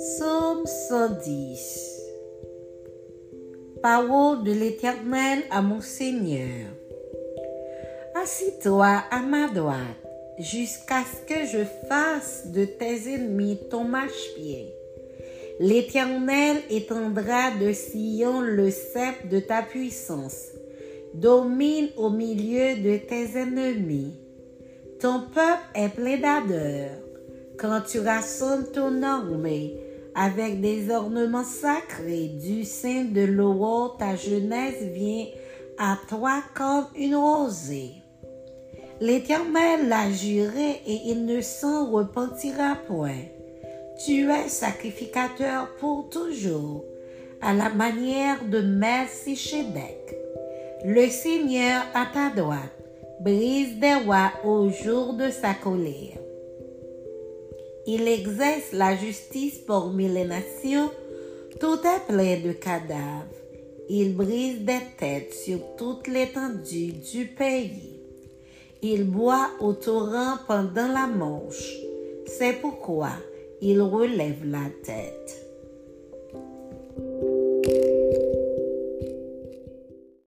Psaume 110 Parole de l'Éternel à mon Seigneur. Assis-toi à ma droite, jusqu'à ce que je fasse de tes ennemis ton marche-pied. L'Éternel étendra de Sion le sceptre de ta puissance. Domine au milieu de tes ennemis. Ton peuple est plein d'ardeur. Quand tu rassonnes ton armée avec des ornements sacrés du sein de l'aurore, ta jeunesse vient à toi comme une rosée. L'Éternel l'a juré et il ne s'en repentira point. Tu es sacrificateur pour toujours, à la manière de Melchizedek. Le Seigneur à ta droite brise des rois au jour de sa colère. Il exerce la justice parmi les nations, tout est plein de cadavres. Il brise des têtes sur toute l'étendue du pays. Il boit au torrent pendant la manche. C'est pourquoi il relève la tête.